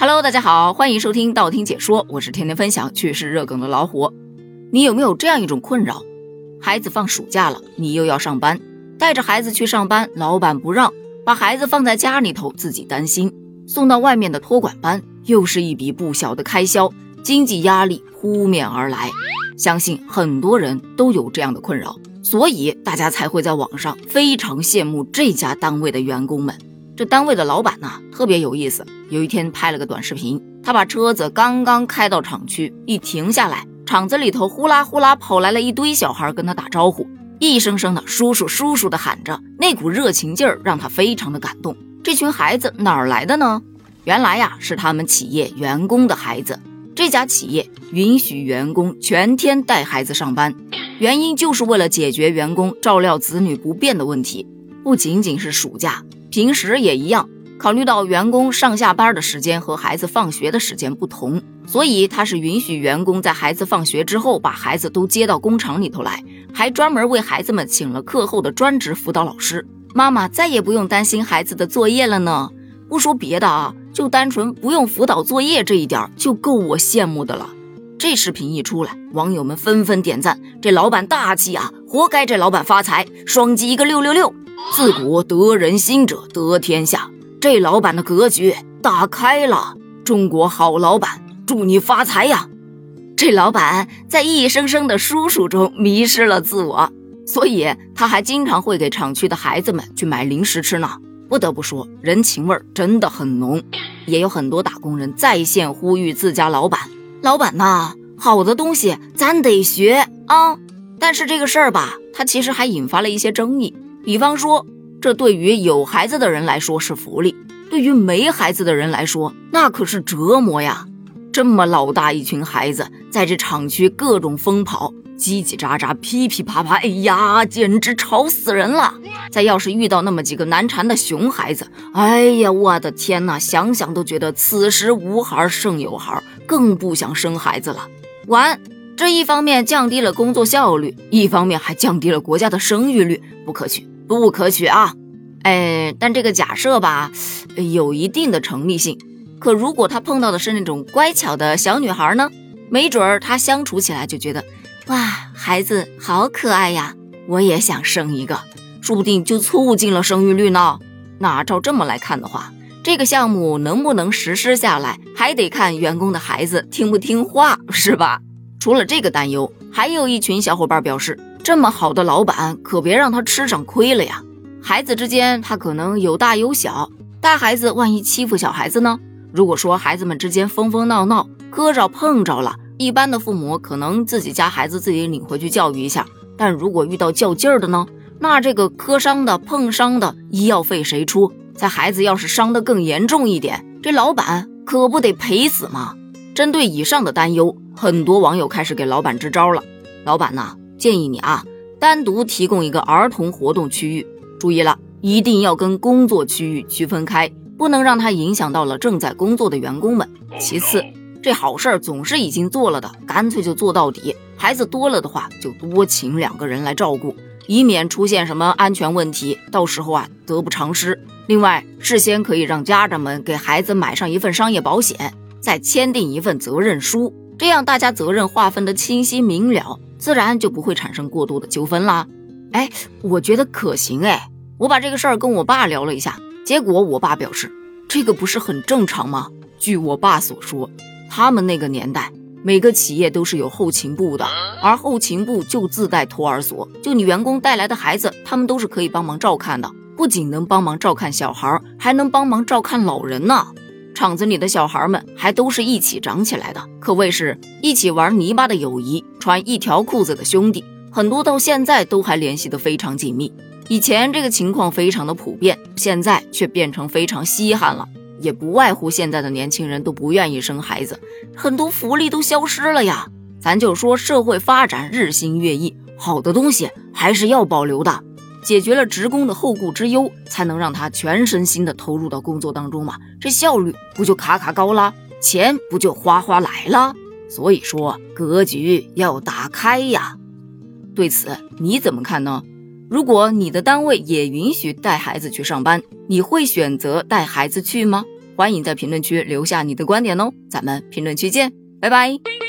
Hello，大家好，欢迎收听道听解说，我是天天分享趣事热梗的老虎。你有没有这样一种困扰？孩子放暑假了，你又要上班，带着孩子去上班，老板不让，把孩子放在家里头，自己担心；送到外面的托管班，又是一笔不小的开销，经济压力扑面而来。相信很多人都有这样的困扰，所以大家才会在网上非常羡慕这家单位的员工们。这单位的老板呢，特别有意思。有一天拍了个短视频，他把车子刚刚开到厂区，一停下来，厂子里头呼啦呼啦跑来了一堆小孩跟他打招呼，一声声的叔叔叔叔的喊着，那股热情劲儿让他非常的感动。这群孩子哪儿来的呢？原来呀，是他们企业员工的孩子。这家企业允许员工全天带孩子上班，原因就是为了解决员工照料子女不便的问题，不仅仅是暑假。平时也一样，考虑到员工上下班的时间和孩子放学的时间不同，所以他是允许员工在孩子放学之后把孩子都接到工厂里头来，还专门为孩子们请了课后的专职辅导老师。妈妈再也不用担心孩子的作业了呢。不说别的啊，就单纯不用辅导作业这一点就够我羡慕的了。这视频一出来，网友们纷纷点赞，这老板大气啊，活该这老板发财，双击一个六六六。自古得人心者得天下，这老板的格局打开了。中国好老板，祝你发财呀！这老板在一声声的叔叔中迷失了自我，所以他还经常会给厂区的孩子们去买零食吃呢。不得不说，人情味儿真的很浓。也有很多打工人在线呼吁自家老板：“老板呐，好的东西咱得学啊！”但是这个事儿吧，他其实还引发了一些争议。比方说，这对于有孩子的人来说是福利，对于没孩子的人来说，那可是折磨呀！这么老大一群孩子在这厂区各种疯跑，叽叽喳喳，噼噼啪啪，哎呀，简直吵死人了！再要是遇到那么几个难缠的熊孩子，哎呀，我的天哪，想想都觉得此时无孩胜有孩，更不想生孩子了。完。这一方面降低了工作效率，一方面还降低了国家的生育率，不可取，不可取啊！哎，但这个假设吧，有一定的成立性。可如果他碰到的是那种乖巧的小女孩呢？没准儿他相处起来就觉得，哇，孩子好可爱呀，我也想生一个，说不定就促进了生育率呢。那照这么来看的话，这个项目能不能实施下来，还得看员工的孩子听不听话，是吧？除了这个担忧，还有一群小伙伴表示：这么好的老板，可别让他吃上亏了呀！孩子之间，他可能有大有小，大孩子万一欺负小孩子呢？如果说孩子们之间疯疯闹闹，磕着碰着了，一般的父母可能自己家孩子自己领回去教育一下。但如果遇到较劲儿的呢？那这个磕伤的、碰伤的，医药费谁出？在孩子要是伤得更严重一点，这老板可不得赔死吗？针对以上的担忧。很多网友开始给老板支招了。老板呐，建议你啊，单独提供一个儿童活动区域。注意了，一定要跟工作区域区分开，不能让它影响到了正在工作的员工们。其次，这好事儿总是已经做了的，干脆就做到底。孩子多了的话，就多请两个人来照顾，以免出现什么安全问题，到时候啊得不偿失。另外，事先可以让家长们给孩子买上一份商业保险，再签订一份责任书。这样大家责任划分的清晰明了，自然就不会产生过多的纠纷啦。哎，我觉得可行哎。我把这个事儿跟我爸聊了一下，结果我爸表示，这个不是很正常吗？据我爸所说，他们那个年代，每个企业都是有后勤部的，而后勤部就自带托儿所，就你员工带来的孩子，他们都是可以帮忙照看的，不仅能帮忙照看小孩，还能帮忙照看老人呢。厂子里的小孩们还都是一起长起来的，可谓是一起玩泥巴的友谊，穿一条裤子的兄弟，很多到现在都还联系得非常紧密。以前这个情况非常的普遍，现在却变成非常稀罕了，也不外乎现在的年轻人都不愿意生孩子，很多福利都消失了呀。咱就说社会发展日新月异，好的东西还是要保留的。解决了职工的后顾之忧，才能让他全身心的投入到工作当中嘛，这效率不就卡卡高了，钱不就哗哗来了？所以说格局要打开呀。对此你怎么看呢？如果你的单位也允许带孩子去上班，你会选择带孩子去吗？欢迎在评论区留下你的观点哦。咱们评论区见，拜拜。